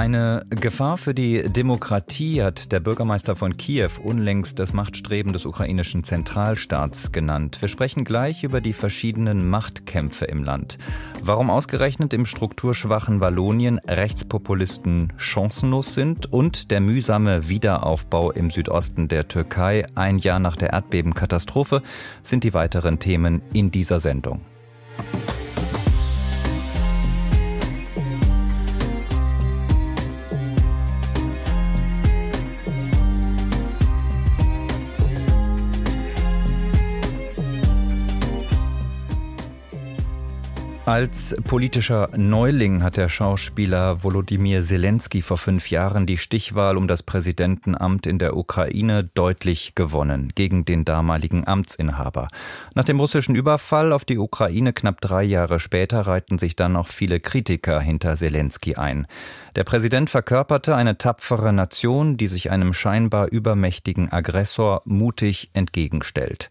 Eine Gefahr für die Demokratie hat der Bürgermeister von Kiew unlängst das Machtstreben des ukrainischen Zentralstaats genannt. Wir sprechen gleich über die verschiedenen Machtkämpfe im Land. Warum ausgerechnet im strukturschwachen Wallonien Rechtspopulisten chancenlos sind und der mühsame Wiederaufbau im Südosten der Türkei ein Jahr nach der Erdbebenkatastrophe sind die weiteren Themen in dieser Sendung. Als politischer Neuling hat der Schauspieler Volodymyr Zelensky vor fünf Jahren die Stichwahl um das Präsidentenamt in der Ukraine deutlich gewonnen gegen den damaligen Amtsinhaber. Nach dem russischen Überfall auf die Ukraine knapp drei Jahre später reihten sich dann noch viele Kritiker hinter Zelensky ein. Der Präsident verkörperte eine tapfere Nation, die sich einem scheinbar übermächtigen Aggressor mutig entgegenstellt.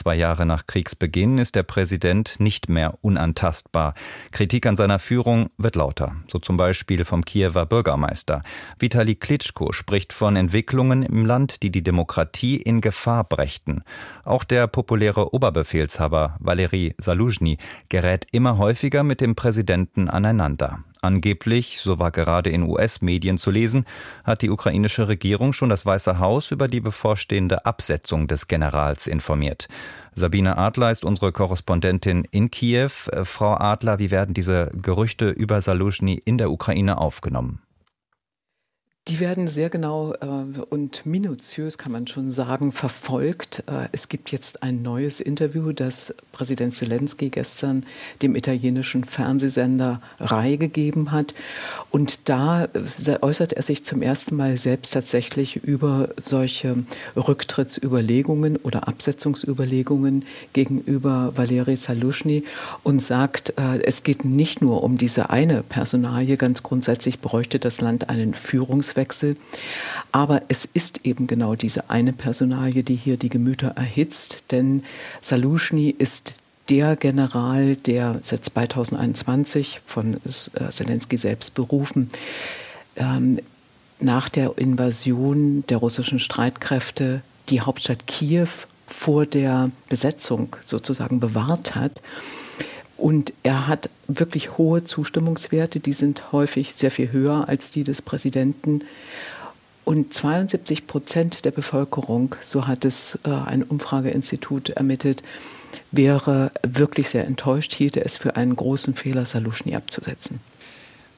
Zwei Jahre nach Kriegsbeginn ist der Präsident nicht mehr unantastbar. Kritik an seiner Führung wird lauter, so zum Beispiel vom Kiewer Bürgermeister. Vitali Klitschko spricht von Entwicklungen im Land, die die Demokratie in Gefahr brächten. Auch der populäre Oberbefehlshaber Valery Saluzhny gerät immer häufiger mit dem Präsidenten aneinander. Angeblich, so war gerade in US-Medien zu lesen, hat die ukrainische Regierung schon das Weiße Haus über die bevorstehende Absetzung des Generals informiert. Sabine Adler ist unsere Korrespondentin in Kiew. Äh, Frau Adler, wie werden diese Gerüchte über Saluzhny in der Ukraine aufgenommen? Die werden sehr genau äh, und minutiös, kann man schon sagen, verfolgt. Äh, es gibt jetzt ein neues Interview, das Präsident Zelensky gestern dem italienischen Fernsehsender RAI gegeben hat. Und da äußert er sich zum ersten Mal selbst tatsächlich über solche Rücktrittsüberlegungen oder Absetzungsüberlegungen gegenüber Valeri Salushny und sagt, äh, es geht nicht nur um diese eine Personalie. Ganz grundsätzlich bräuchte das Land einen Führungswechsel Ortswechsel. Aber es ist eben genau diese eine Personalie, die hier die Gemüter erhitzt, denn Salushny ist der General, der seit 2021 von äh, Zelensky selbst berufen, ähm, nach der Invasion der russischen Streitkräfte die Hauptstadt Kiew vor der Besetzung sozusagen bewahrt hat. Und er hat wirklich hohe Zustimmungswerte, die sind häufig sehr viel höher als die des Präsidenten. Und 72 Prozent der Bevölkerung, so hat es äh, ein Umfrageinstitut ermittelt, wäre wirklich sehr enttäuscht, hielte es für einen großen Fehler, Saluschny abzusetzen.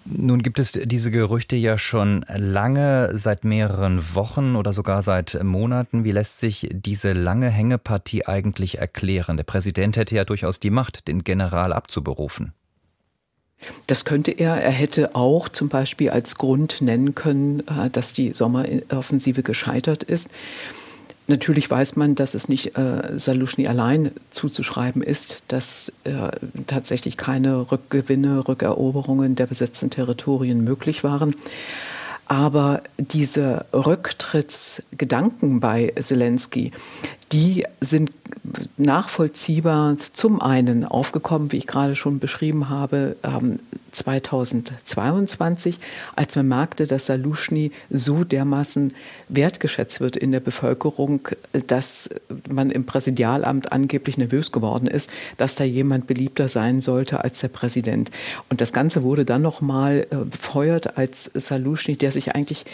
Nun gibt es diese Gerüchte ja schon lange, seit mehreren Wochen oder sogar seit Monaten. Wie lässt sich diese lange Hängepartie eigentlich erklären? Der Präsident hätte ja durchaus die Macht, den General abzuberufen. Das könnte er. Er hätte auch zum Beispiel als Grund nennen können, äh, dass die Sommeroffensive gescheitert ist. Natürlich weiß man, dass es nicht äh, Saluschny allein zuzuschreiben ist, dass äh, tatsächlich keine Rückgewinne, Rückeroberungen der besetzten Territorien möglich waren. Aber diese Rücktrittsgedanken bei Zelensky, die sind nachvollziehbar zum einen aufgekommen, wie ich gerade schon beschrieben habe, 2022, als man merkte, dass Saluschny so dermaßen wertgeschätzt wird in der Bevölkerung, dass man im Präsidialamt angeblich nervös geworden ist, dass da jemand beliebter sein sollte als der Präsident. Und das Ganze wurde dann nochmal äh, befeuert, als Saluschny, der sich eigentlich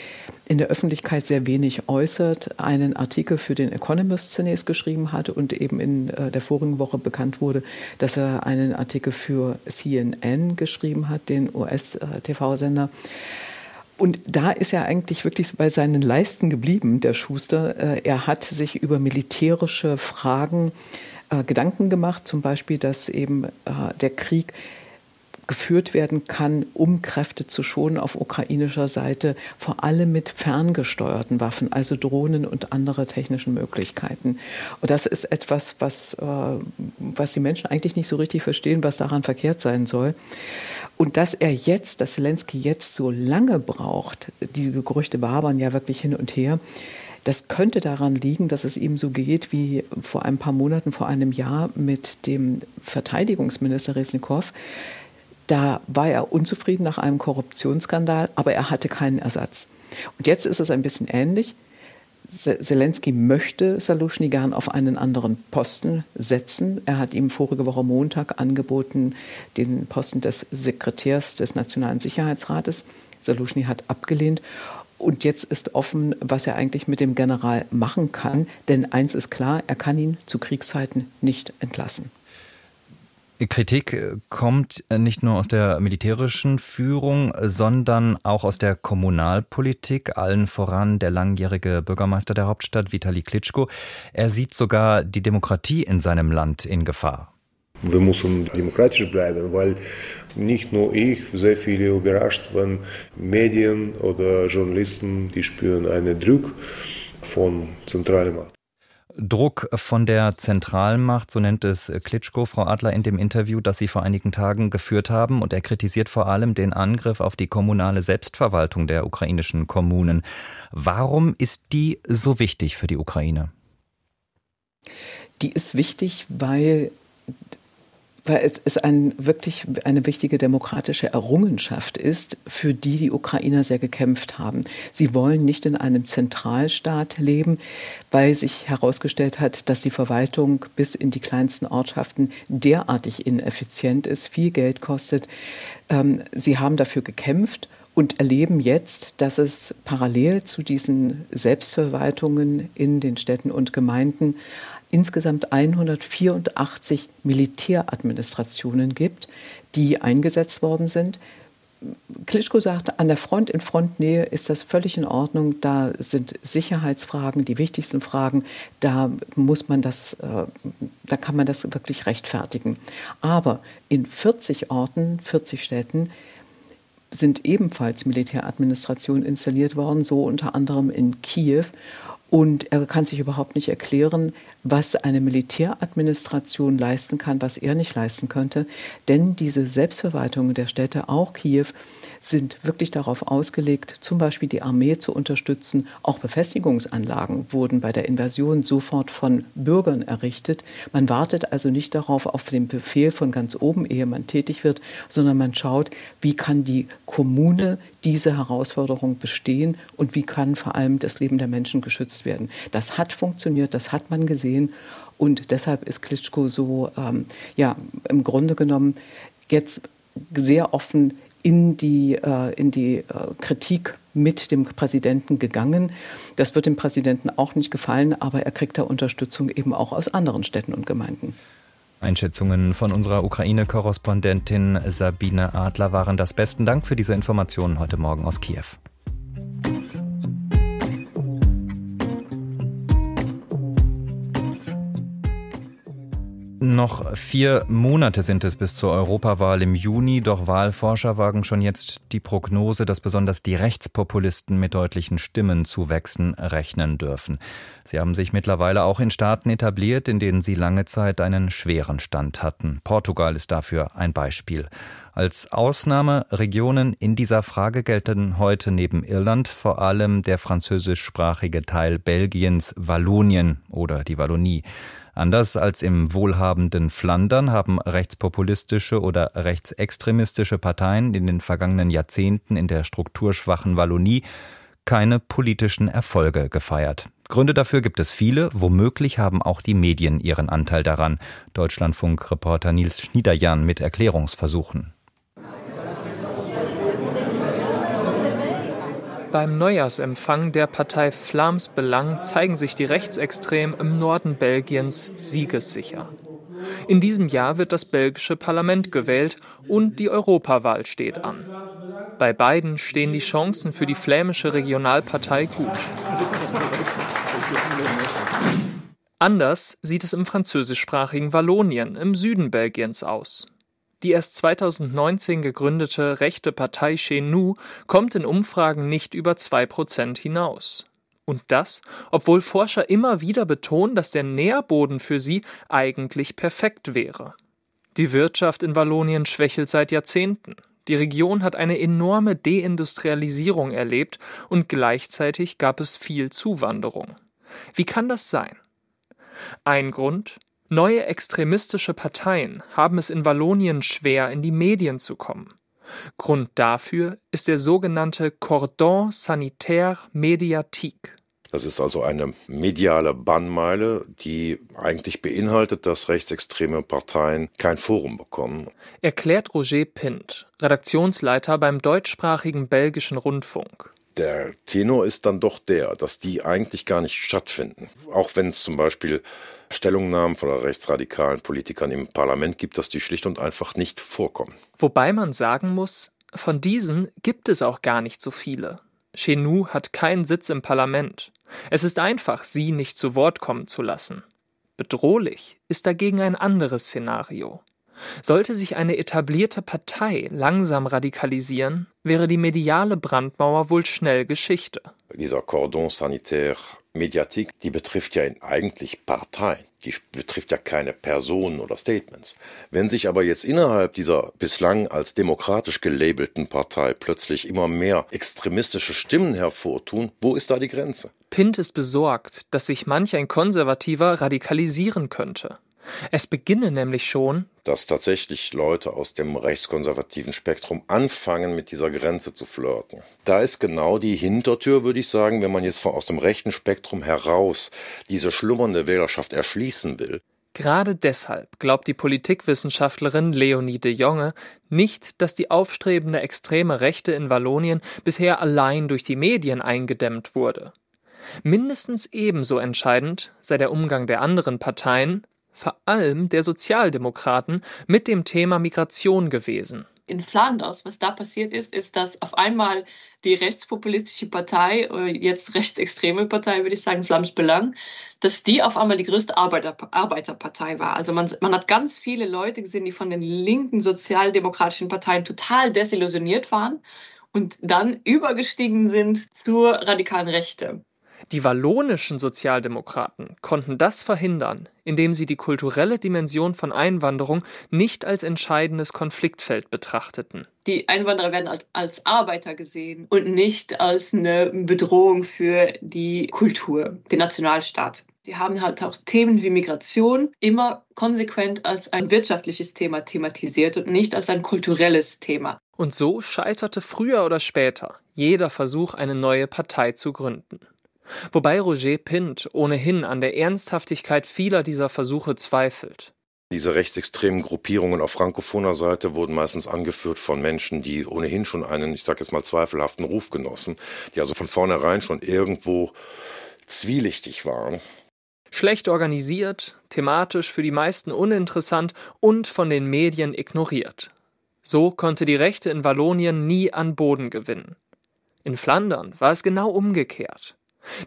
in der Öffentlichkeit sehr wenig äußert, einen Artikel für den Economist zunächst geschrieben hatte und eben in äh, der vorigen Woche bekannt wurde, dass er einen Artikel für CNN geschrieben hat, den US-TV-Sender. Und da ist er eigentlich wirklich bei seinen Leisten geblieben, der Schuster. Äh, er hat sich über militärische Fragen äh, Gedanken gemacht, zum Beispiel, dass eben der Krieg geführt werden kann, um Kräfte zu schonen auf ukrainischer Seite, vor allem mit ferngesteuerten Waffen, also Drohnen und andere technischen Möglichkeiten. Und das ist etwas, was, äh, was die Menschen eigentlich nicht so richtig verstehen, was daran verkehrt sein soll. Und dass er jetzt, dass Zelensky jetzt so lange braucht, diese Gerüchte wabern ja wirklich hin und her, das könnte daran liegen, dass es ihm so geht wie vor ein paar Monaten, vor einem Jahr mit dem Verteidigungsminister Resnikow. Da war er unzufrieden nach einem Korruptionsskandal, aber er hatte keinen Ersatz. Und jetzt ist es ein bisschen ähnlich. Zelensky möchte Salushny gern auf einen anderen Posten setzen. Er hat ihm vorige Woche Montag angeboten, den Posten des Sekretärs des Nationalen Sicherheitsrates. Salushny hat abgelehnt. Und jetzt ist offen, was er eigentlich mit dem General machen kann. Denn eins ist klar, er kann ihn zu Kriegszeiten nicht entlassen. Kritik äh, kommt äh, nicht nur aus der militärischen Führung, sondern auch aus der Kommunalpolitik, allen voran der langjährige Bürgermeister der Hauptstadt Vitali Klitschko. Er sieht sogar die Demokratie in seinem Land in Gefahr. Wir müssen demokratisch bleiben, weil nicht nur ich, sehr viele überrascht, wenn Medien oder Journalisten, die spüren einen Druck von zentraler Macht. Druck von der Zentralmacht, so nennt es Klitschko, Frau Adler, in dem Interview, das Sie vor einigen Tagen geführt haben. Und er kritisiert vor allem den Angriff auf die kommunale Selbstverwaltung der ukrainischen Kommunen. Warum ist die so wichtig für die Ukraine? Die ist wichtig, weil weil es ein, wirklich eine wichtige demokratische Errungenschaft ist, für die die Ukrainer sehr gekämpft haben. Sie wollen nicht in einem Zentralstaat leben, weil sich herausgestellt hat, dass die Verwaltung bis in die kleinsten Ortschaften derartig ineffizient ist, viel Geld kostet. Ähm, sie haben dafür gekämpft und erleben jetzt, dass es parallel zu diesen Selbstverwaltungen in den Städten und Gemeinden insgesamt 184 Militäradministrationen gibt, die eingesetzt worden sind. Klitschko sagte, an der Front in Frontnähe ist das völlig in Ordnung. Da sind Sicherheitsfragen die wichtigsten Fragen. Da muss man das, äh, da kann man das wirklich rechtfertigen. Aber in 40 Orten, 40 Städten sind ebenfalls Militäradministrationen installiert worden, so unter anderem in Kiew. Und er kann sich überhaupt nicht erklären, was eine Militäradministration leisten kann, was er nicht leisten könnte. Denn diese Selbstverwaltungen der Städte, auch Kiew, sind wirklich darauf ausgelegt, zum Beispiel die Armee zu unterstützen. Auch Befestigungsanlagen wurden bei der Invasion sofort von Bürgern errichtet. Man wartet also nicht darauf, auf den Befehl von ganz oben, ehe man tätig wird, sondern man schaut, wie kann die Kommune diese Herausforderung bestehen und wie kann vor allem das Leben der Menschen geschützt werden. Das hat funktioniert, das hat man gesehen und deshalb ist Klitschko so, ähm, ja, im Grunde genommen jetzt sehr offen in die, äh, in die äh, Kritik mit dem Präsidenten gegangen. Das wird dem Präsidenten auch nicht gefallen, aber er kriegt da Unterstützung eben auch aus anderen Städten und Gemeinden. Einschätzungen von unserer Ukraine-Korrespondentin Sabine Adler waren das. Besten Dank für diese Informationen heute Morgen aus Kiew. Noch vier Monate sind es bis zur Europawahl im Juni, doch Wahlforscher wagen schon jetzt die Prognose, dass besonders die Rechtspopulisten mit deutlichen Stimmenzuwächsen rechnen dürfen. Sie haben sich mittlerweile auch in Staaten etabliert, in denen sie lange Zeit einen schweren Stand hatten. Portugal ist dafür ein Beispiel. Als Ausnahmeregionen in dieser Frage gelten heute neben Irland vor allem der französischsprachige Teil Belgiens, Wallonien oder die Wallonie. Anders als im wohlhabenden Flandern haben rechtspopulistische oder rechtsextremistische Parteien in den vergangenen Jahrzehnten in der strukturschwachen Wallonie keine politischen Erfolge gefeiert. Gründe dafür gibt es viele, womöglich haben auch die Medien ihren Anteil daran. Deutschlandfunk-Reporter Nils Schniederjan mit Erklärungsversuchen. Beim Neujahrsempfang der Partei Flams Belang zeigen sich die Rechtsextremen im Norden Belgiens siegessicher. In diesem Jahr wird das belgische Parlament gewählt und die Europawahl steht an. Bei beiden stehen die Chancen für die flämische Regionalpartei gut. Anders sieht es im französischsprachigen Wallonien im Süden Belgiens aus. Die erst 2019 gegründete rechte Partei Chez Nous kommt in Umfragen nicht über zwei Prozent hinaus. Und das, obwohl Forscher immer wieder betonen, dass der Nährboden für sie eigentlich perfekt wäre. Die Wirtschaft in Wallonien schwächelt seit Jahrzehnten. Die Region hat eine enorme Deindustrialisierung erlebt und gleichzeitig gab es viel Zuwanderung. Wie kann das sein? Ein Grund Neue extremistische Parteien haben es in Wallonien schwer, in die Medien zu kommen. Grund dafür ist der sogenannte Cordon Sanitaire Mediatique. Das ist also eine mediale Bannmeile, die eigentlich beinhaltet, dass rechtsextreme Parteien kein Forum bekommen. Erklärt Roger Pint, Redaktionsleiter beim deutschsprachigen belgischen Rundfunk. Der Tenor ist dann doch der, dass die eigentlich gar nicht stattfinden. Auch wenn es zum Beispiel Stellungnahmen von rechtsradikalen Politikern im Parlament gibt, dass die schlicht und einfach nicht vorkommen. Wobei man sagen muss, von diesen gibt es auch gar nicht so viele. Chenou hat keinen Sitz im Parlament. Es ist einfach, sie nicht zu Wort kommen zu lassen. Bedrohlich ist dagegen ein anderes Szenario. Sollte sich eine etablierte Partei langsam radikalisieren, wäre die mediale Brandmauer wohl schnell Geschichte. Dieser Cordon sanitaire Mediatik, die betrifft ja eigentlich Parteien. Die betrifft ja keine Personen oder Statements. Wenn sich aber jetzt innerhalb dieser bislang als demokratisch gelabelten Partei plötzlich immer mehr extremistische Stimmen hervortun, wo ist da die Grenze? Pint ist besorgt, dass sich manch ein Konservativer radikalisieren könnte. Es beginne nämlich schon, dass tatsächlich Leute aus dem rechtskonservativen Spektrum anfangen, mit dieser Grenze zu flirten. Da ist genau die Hintertür, würde ich sagen, wenn man jetzt aus dem rechten Spektrum heraus diese schlummernde Wählerschaft erschließen will. Gerade deshalb glaubt die Politikwissenschaftlerin Leonie de Jonge nicht, dass die aufstrebende extreme Rechte in Wallonien bisher allein durch die Medien eingedämmt wurde. Mindestens ebenso entscheidend sei der Umgang der anderen Parteien, vor allem der Sozialdemokraten, mit dem Thema Migration gewesen. In Flanders, was da passiert ist, ist, dass auf einmal die rechtspopulistische Partei, äh, jetzt rechtsextreme Partei, würde ich sagen, Flams Belang, dass die auf einmal die größte Arbeiter, Arbeiterpartei war. Also man, man hat ganz viele Leute gesehen, die von den linken sozialdemokratischen Parteien total desillusioniert waren und dann übergestiegen sind zur radikalen Rechte. Die wallonischen Sozialdemokraten konnten das verhindern, indem sie die kulturelle Dimension von Einwanderung nicht als entscheidendes Konfliktfeld betrachteten. Die Einwanderer werden als, als Arbeiter gesehen und nicht als eine Bedrohung für die Kultur, den Nationalstaat. Die haben halt auch Themen wie Migration immer konsequent als ein wirtschaftliches Thema thematisiert und nicht als ein kulturelles Thema. Und so scheiterte früher oder später jeder Versuch, eine neue Partei zu gründen. Wobei Roger Pint ohnehin an der Ernsthaftigkeit vieler dieser Versuche zweifelt. Diese rechtsextremen Gruppierungen auf frankophoner Seite wurden meistens angeführt von Menschen, die ohnehin schon einen, ich sage jetzt mal, zweifelhaften Ruf genossen, die also von vornherein schon irgendwo zwielichtig waren. Schlecht organisiert, thematisch für die meisten uninteressant und von den Medien ignoriert. So konnte die Rechte in Wallonien nie an Boden gewinnen. In Flandern war es genau umgekehrt.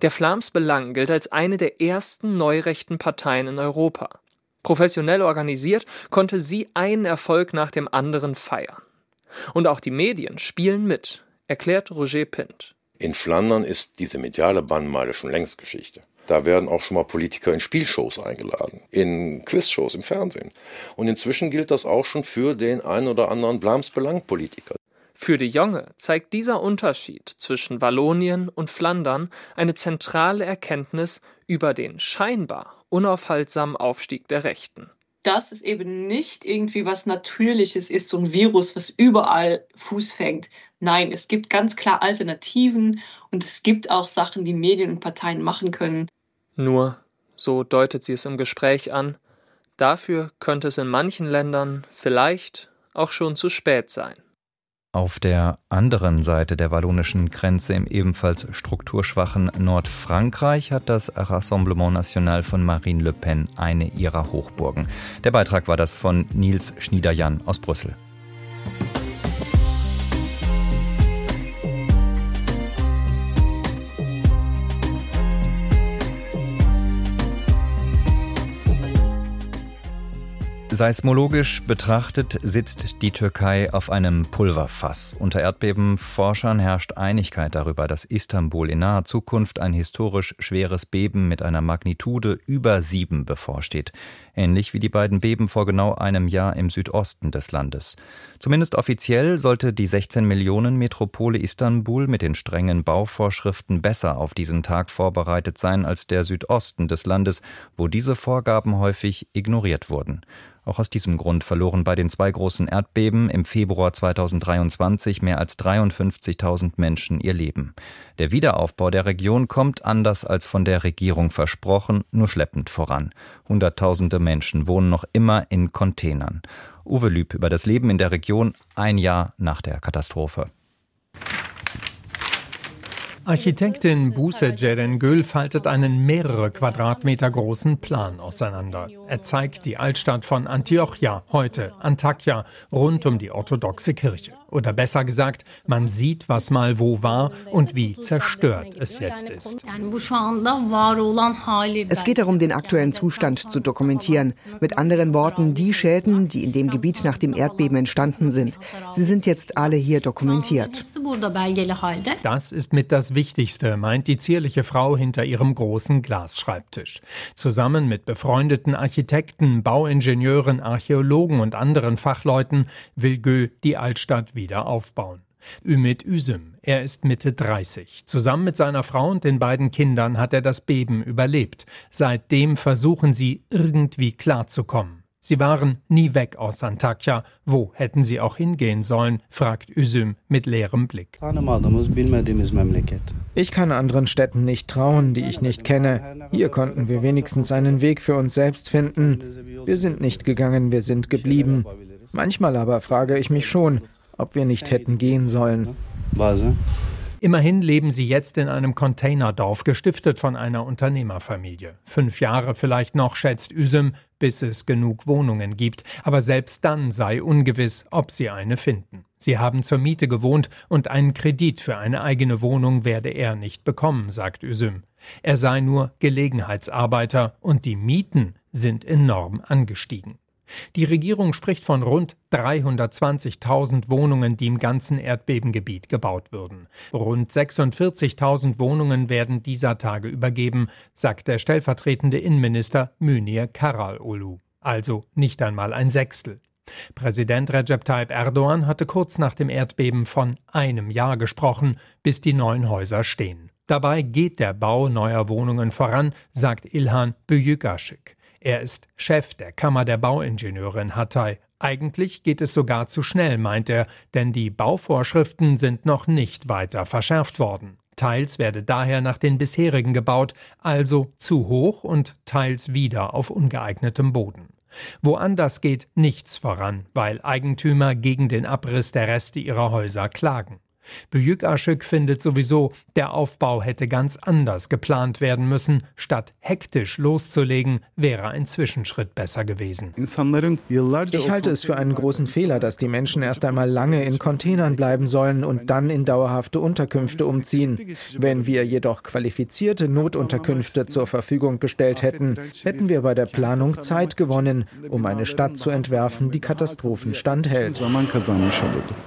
Der Flams Belang gilt als eine der ersten neurechten Parteien in Europa. Professionell organisiert konnte sie einen Erfolg nach dem anderen feiern. Und auch die Medien spielen mit, erklärt Roger Pint. In Flandern ist diese mediale Bannmeile schon längst Geschichte. Da werden auch schon mal Politiker in Spielshows eingeladen, in Quizshows im Fernsehen. Und inzwischen gilt das auch schon für den einen oder anderen Blams Belang-Politiker. Für de Jonge zeigt dieser Unterschied zwischen Wallonien und Flandern eine zentrale Erkenntnis über den scheinbar unaufhaltsamen Aufstieg der Rechten. Dass es eben nicht irgendwie was Natürliches ist, so ein Virus, was überall Fuß fängt. Nein, es gibt ganz klar Alternativen und es gibt auch Sachen, die Medien und Parteien machen können. Nur, so deutet sie es im Gespräch an, dafür könnte es in manchen Ländern vielleicht auch schon zu spät sein. Auf der anderen Seite der wallonischen Grenze im ebenfalls strukturschwachen Nordfrankreich hat das Rassemblement National von Marine Le Pen eine ihrer Hochburgen. Der Beitrag war das von Nils Schniederjan aus Brüssel. Seismologisch betrachtet sitzt die Türkei auf einem Pulverfass. Unter Erdbebenforschern herrscht Einigkeit darüber, dass Istanbul in naher Zukunft ein historisch schweres Beben mit einer Magnitude über sieben bevorsteht. Ähnlich wie die beiden Beben vor genau einem Jahr im Südosten des Landes. Zumindest offiziell sollte die 16 Millionen Metropole Istanbul mit den strengen Bauvorschriften besser auf diesen Tag vorbereitet sein als der Südosten des Landes, wo diese Vorgaben häufig ignoriert wurden. Auch aus diesem Grund verloren bei den zwei großen Erdbeben im Februar 2023 mehr als 53.000 Menschen ihr Leben. Der Wiederaufbau der Region kommt anders als von der Regierung versprochen, nur schleppend voran. Hunderttausende Menschen wohnen noch immer in Containern. Uwe Lüb über das Leben in der Region ein Jahr nach der Katastrophe. Architektin Buse Cerengül faltet einen mehrere Quadratmeter großen Plan auseinander. Er zeigt die Altstadt von Antiochia, heute Antakya, rund um die orthodoxe Kirche. Oder besser gesagt, man sieht, was mal wo war und wie zerstört es jetzt ist. Es geht darum, den aktuellen Zustand zu dokumentieren. Mit anderen Worten, die Schäden, die in dem Gebiet nach dem Erdbeben entstanden sind. Sie sind jetzt alle hier dokumentiert. Das ist mit das Wichtigste, meint die zierliche Frau hinter ihrem großen Glasschreibtisch. Zusammen mit befreundeten Architekten, Bauingenieuren, Archäologen und anderen Fachleuten will Gö die Altstadt wieder aufbauen. Ümit Üsüm, er ist Mitte 30. Zusammen mit seiner Frau und den beiden Kindern hat er das Beben überlebt. Seitdem versuchen sie irgendwie klarzukommen. Sie waren nie weg aus Antakya. Wo hätten sie auch hingehen sollen? fragt Üsüm mit leerem Blick. Ich kann anderen Städten nicht trauen, die ich nicht kenne. Hier konnten wir wenigstens einen Weg für uns selbst finden. Wir sind nicht gegangen, wir sind geblieben. Manchmal aber frage ich mich schon, ob wir nicht hätten gehen sollen. Immerhin leben sie jetzt in einem Containerdorf, gestiftet von einer Unternehmerfamilie. Fünf Jahre vielleicht noch, schätzt Üsem, bis es genug Wohnungen gibt. Aber selbst dann sei ungewiss, ob sie eine finden. Sie haben zur Miete gewohnt und einen Kredit für eine eigene Wohnung werde er nicht bekommen, sagt Üsüm. Er sei nur Gelegenheitsarbeiter und die Mieten sind enorm angestiegen. Die Regierung spricht von rund 320.000 Wohnungen, die im ganzen Erdbebengebiet gebaut würden. Rund 46.000 Wohnungen werden dieser Tage übergeben, sagt der stellvertretende Innenminister Münir Karalolu. Also nicht einmal ein Sechstel. Präsident Recep Tayyip Erdogan hatte kurz nach dem Erdbeben von einem Jahr gesprochen, bis die neuen Häuser stehen. Dabei geht der Bau neuer Wohnungen voran, sagt Ilhan Büyükaschik. Er ist Chef der Kammer der Bauingenieure in Hatay. Eigentlich geht es sogar zu schnell, meint er, denn die Bauvorschriften sind noch nicht weiter verschärft worden. Teils werde daher nach den bisherigen gebaut, also zu hoch und teils wieder auf ungeeignetem Boden. Woanders geht nichts voran, weil Eigentümer gegen den Abriss der Reste ihrer Häuser klagen. Büyük findet sowieso, der Aufbau hätte ganz anders geplant werden müssen. Statt hektisch loszulegen, wäre ein Zwischenschritt besser gewesen. Ich halte es für einen großen Fehler, dass die Menschen erst einmal lange in Containern bleiben sollen und dann in dauerhafte Unterkünfte umziehen. Wenn wir jedoch qualifizierte Notunterkünfte zur Verfügung gestellt hätten, hätten wir bei der Planung Zeit gewonnen, um eine Stadt zu entwerfen, die Katastrophen standhält.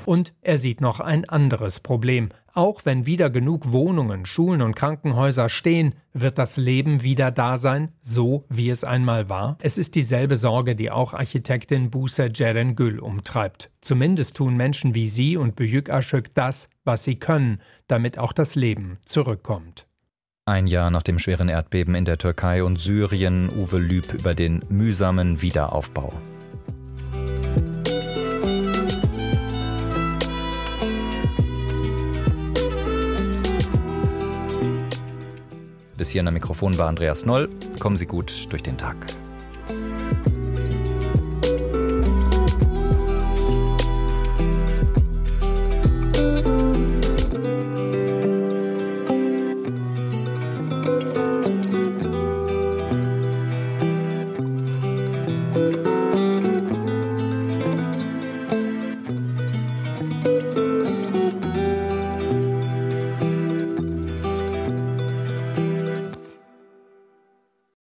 Und er sieht noch ein anderes anderes Problem. Auch wenn wieder genug Wohnungen, Schulen und Krankenhäuser stehen, wird das Leben wieder da sein, so wie es einmal war? Es ist dieselbe Sorge, die auch Architektin Buse Gül umtreibt. Zumindest tun Menschen wie sie und Büyük Aşık das, was sie können, damit auch das Leben zurückkommt. Ein Jahr nach dem schweren Erdbeben in der Türkei und Syrien, Uwe Lüb über den mühsamen Wiederaufbau. Bis hierhin am Mikrofon war Andreas Noll. Kommen Sie gut durch den Tag.